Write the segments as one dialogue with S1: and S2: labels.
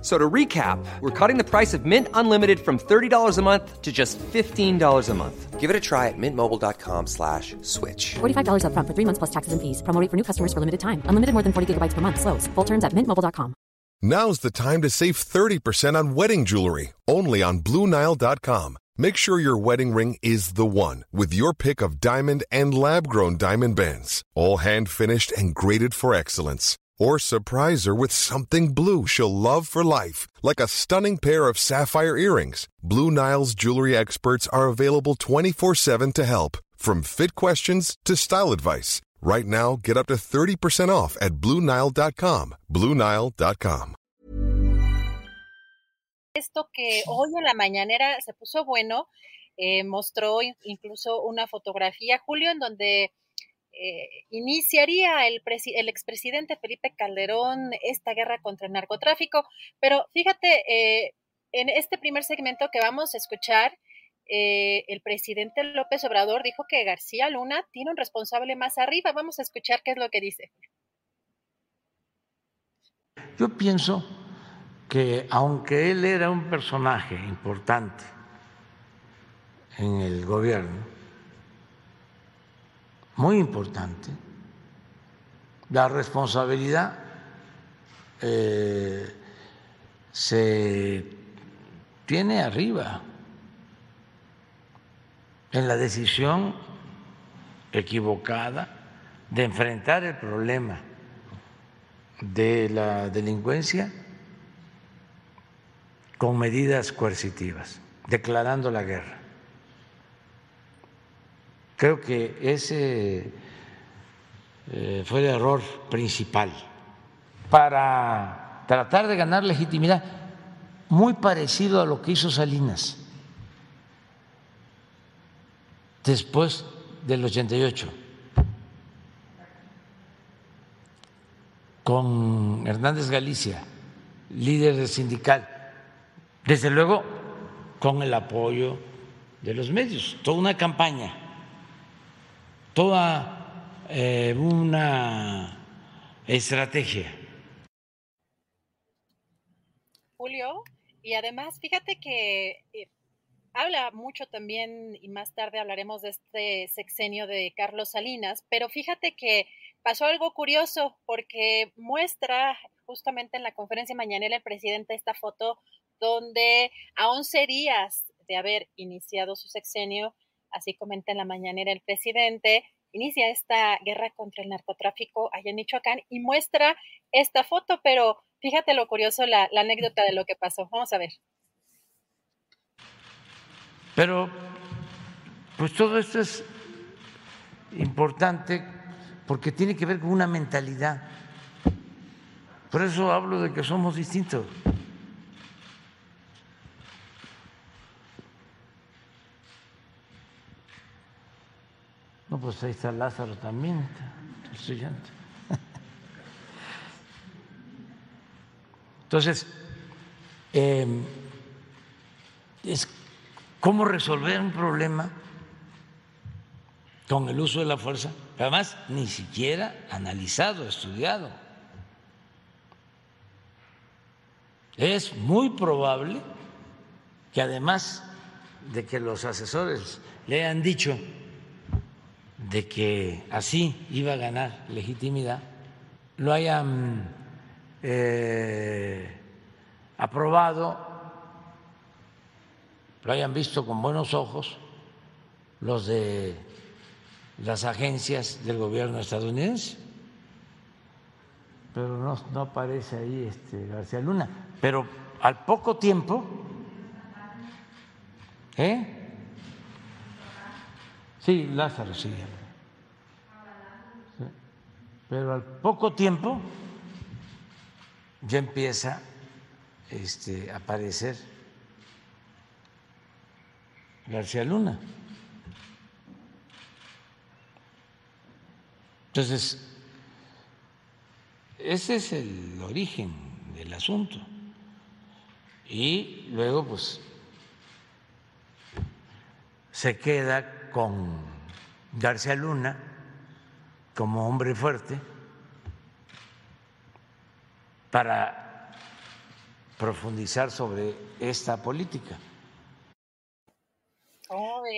S1: So to recap, we're cutting the price of Mint Unlimited from $30 a month to just $15 a month. Give it a try at mintmobile.com slash switch.
S2: $45 upfront for three months plus taxes and fees. Promo rate for new customers for limited time. Unlimited more than 40 gigabytes per month. Slows. Full terms at mintmobile.com.
S3: Now's the time to save 30% on wedding jewelry, only on BlueNile.com. Make sure your wedding ring is the one with your pick of diamond and lab grown diamond bands, all hand finished and graded for excellence. Or surprise her with something blue she'll love for life, like a stunning pair of sapphire earrings. Blue Nile's jewelry experts are available 24 7 to help, from fit questions to style advice. Right now, get up to 30% off at BlueNile.com. BlueNile.com.
S4: Esto que hoy en la mañanera se puso bueno, eh, mostró incluso una fotografía, Julio, en donde eh, iniciaría el, expresidente Felipe Calderón esta guerra contra el narcotráfico. Pero fíjate, eh, en este primer segmento que vamos a escuchar, eh, el presidente López Obrador dijo que García Luna tiene un responsable más arriba. Vamos a escuchar qué es lo que dice.
S5: Yo pienso que aunque él era un personaje importante en el gobierno, muy importante, la responsabilidad eh, se tiene arriba en la decisión equivocada de enfrentar el problema de la delincuencia con medidas coercitivas, declarando la guerra. Creo que ese eh, fue el error principal. Para tratar de ganar legitimidad, muy parecido a lo que hizo Salinas después del 88, con Hernández Galicia, líder sindical, desde luego con el apoyo de los medios, toda una campaña, toda eh, una estrategia.
S4: Julio, y además, fíjate que eh, habla mucho también, y más tarde hablaremos de este sexenio de Carlos Salinas, pero fíjate que pasó algo curioso porque muestra justamente en la conferencia mañanera el presidente esta foto donde a 11 días de haber iniciado su sexenio, así comenta en la mañanera el presidente, inicia esta guerra contra el narcotráfico allá en Michoacán y muestra esta foto, pero fíjate lo curioso, la, la anécdota de lo que pasó. Vamos a ver.
S5: Pero, pues todo esto es importante porque tiene que ver con una mentalidad. Por eso hablo de que somos distintos. Pues ahí está Lázaro también, el estudiante. Entonces, eh, es cómo resolver un problema con el uso de la fuerza, además ni siquiera analizado, estudiado. Es muy probable que además de que los asesores le hayan dicho de que así iba a ganar legitimidad, lo hayan eh, aprobado lo hayan visto con buenos ojos los de las agencias del gobierno estadounidense. Pero no, aparece ahí este García Luna. Pero al poco tiempo, ¿eh? Sí, Lázaro, sí. Pero al poco tiempo ya empieza este, a aparecer García Luna. Entonces, ese es el origen del asunto. Y luego, pues, se queda con García Luna como hombre fuerte para profundizar sobre esta política.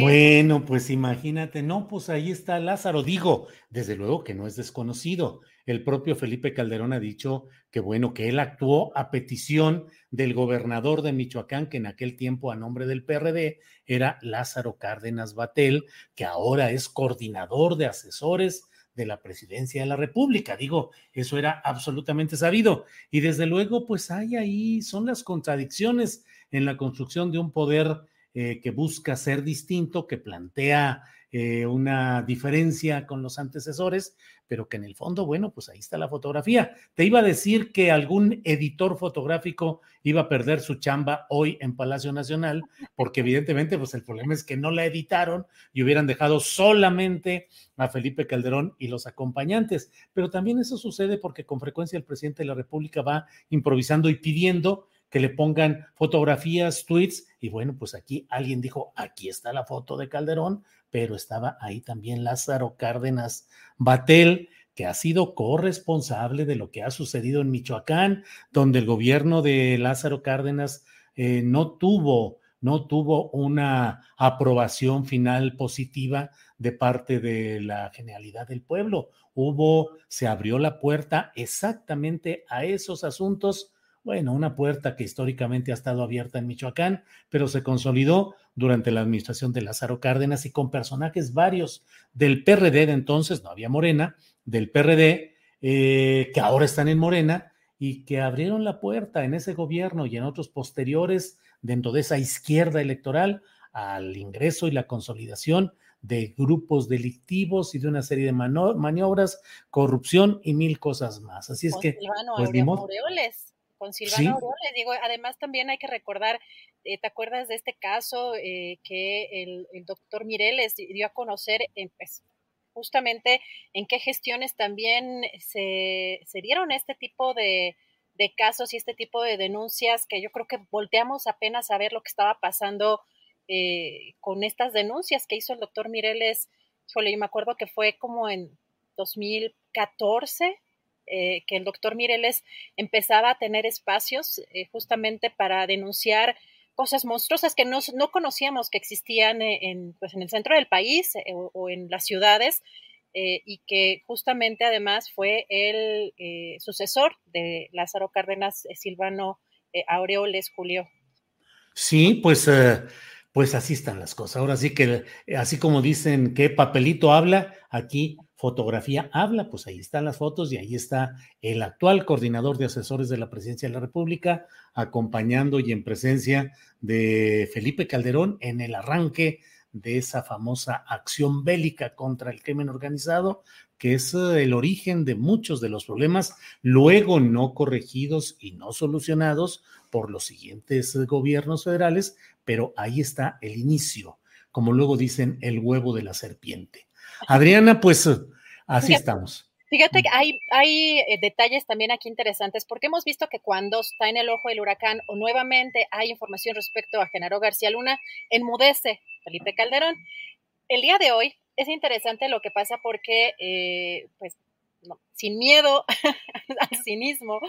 S6: Bueno, pues imagínate, no, pues ahí está Lázaro. Digo, desde luego que no es desconocido. El propio Felipe Calderón ha dicho que bueno, que él actuó a petición del gobernador de Michoacán, que en aquel tiempo a nombre del PRD era Lázaro Cárdenas Batel, que ahora es coordinador de asesores de la presidencia de la República. Digo, eso era absolutamente sabido. Y desde luego, pues hay ahí, son las contradicciones en la construcción de un poder eh, que busca ser distinto, que plantea eh, una diferencia con los antecesores, pero que en el fondo, bueno, pues ahí está la fotografía. Te iba a decir que algún editor fotográfico iba a perder su chamba hoy en Palacio Nacional, porque evidentemente, pues el problema es que no la editaron y hubieran dejado solamente a Felipe Calderón y los acompañantes. Pero también eso sucede porque con frecuencia el presidente de la República va improvisando y pidiendo que le pongan fotografías, tweets, y bueno, pues aquí alguien dijo, aquí está la foto de Calderón, pero estaba ahí también Lázaro Cárdenas Batel, que ha sido corresponsable de lo que ha sucedido en Michoacán, donde el gobierno de Lázaro Cárdenas eh, no tuvo no tuvo una aprobación final positiva de parte de la generalidad del pueblo. Hubo, se abrió la puerta exactamente a esos asuntos bueno, una puerta que históricamente ha estado abierta en Michoacán, pero se consolidó durante la administración de Lázaro Cárdenas y con personajes varios del PRD de entonces, no había Morena, del PRD, eh, que ahora están en Morena y que abrieron la puerta en ese gobierno y en otros posteriores dentro de esa izquierda electoral al ingreso y la consolidación de grupos delictivos y de una serie de maniobras, corrupción y mil cosas más. Así es que, pues
S4: con Silvano ¿Sí? Digo, además también hay que recordar, eh, ¿te acuerdas de este caso eh, que el, doctor Mireles dio a conocer, pues, justamente en qué gestiones también se, se dieron este tipo de, de, casos y este tipo de denuncias que yo creo que volteamos apenas a ver lo que estaba pasando eh, con estas denuncias que hizo el doctor Mireles. Híjole, yo me acuerdo que fue como en 2014 eh, que el doctor Mireles empezaba a tener espacios eh, justamente para denunciar cosas monstruosas que no, no conocíamos que existían eh, en, pues, en el centro del país o, en las ciudades y que justamente además fue el sucesor de Lázaro Cárdenas Silvano Aureoles Julio.
S6: Sí, pues pues así están las cosas. Ahora sí que, así como dicen que papelito habla, aquí fotografía habla, pues ahí están las fotos y ahí está el actual coordinador de asesores de la presidencia de la República, acompañando y en presencia de Felipe Calderón en el arranque de esa famosa acción bélica contra el crimen organizado, que es eh, el origen de muchos de los problemas, luego no corregidos y no solucionados por los siguientes eh, gobiernos federales, pero ahí está el inicio, como luego dicen, el huevo de la serpiente. Adriana, pues así estamos.
S4: Fíjate que hay, hay eh, detalles también aquí interesantes, porque hemos visto que cuando está en el ojo del huracán o nuevamente hay información respecto a Genaro García Luna, enmudece Felipe Calderón. El día de hoy es interesante lo que pasa porque, eh, pues, sin miedo al cinismo,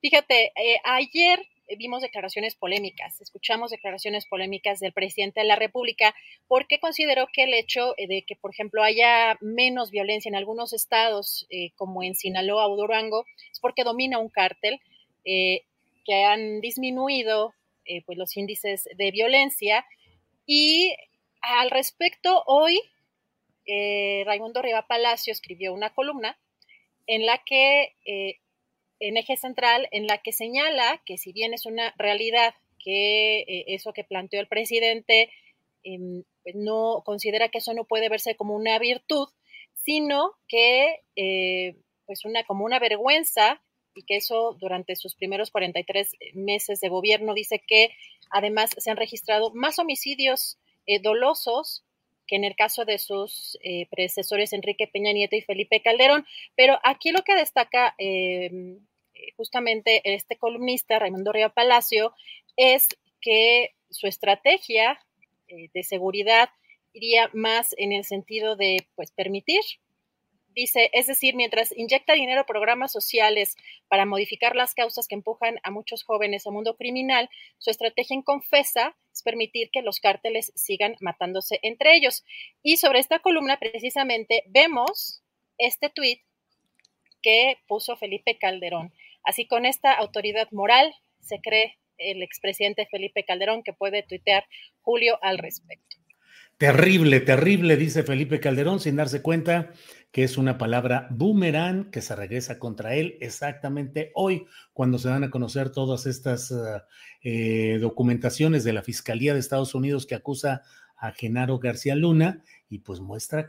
S4: fíjate, eh, ayer vimos declaraciones polémicas, escuchamos declaraciones polémicas del presidente de la República porque consideró que el hecho de que, por ejemplo, haya menos violencia en algunos estados, eh, como en Sinaloa o Durango, es porque domina un cártel, eh, que han disminuido eh, pues los índices de violencia. Y al respecto, hoy Raimundo Riva Palacio escribió una columna en la que en eje central en la que señala que si bien es una realidad que eh, eso que planteó el presidente em, pues no considera que eso no puede verse como una virtud, sino que eh, pues una como una vergüenza y que eso durante sus primeros 43 meses de gobierno dice que además se han registrado más homicidios eh, dolosos que en el caso de sus eh, predecesores Enrique Peña Nieto y Felipe Calderón. Pero aquí lo que destaca em, justamente este columnista, Raimundo Río Palacio, es que su estrategia de seguridad iría más en el sentido de pues permitir Dice, es decir, mientras inyecta dinero a programas sociales para modificar las causas que empujan a muchos jóvenes al mundo criminal, su estrategia en Confesa es permitir que los cárteles sigan matándose entre ellos. Y sobre esta columna, precisamente, vemos este tuit que puso Felipe Calderón. Así con esta autoridad moral se cree el expresidente Felipe Calderón que puede tuitear Julio al respecto.
S6: Terrible, terrible, dice Felipe Calderón, sin darse cuenta que es una palabra boomerang que se regresa contra él exactamente hoy, cuando se van a conocer todas estas uh, eh, documentaciones de la Fiscalía de Estados Unidos que acusa a Genaro García Luna y pues muestra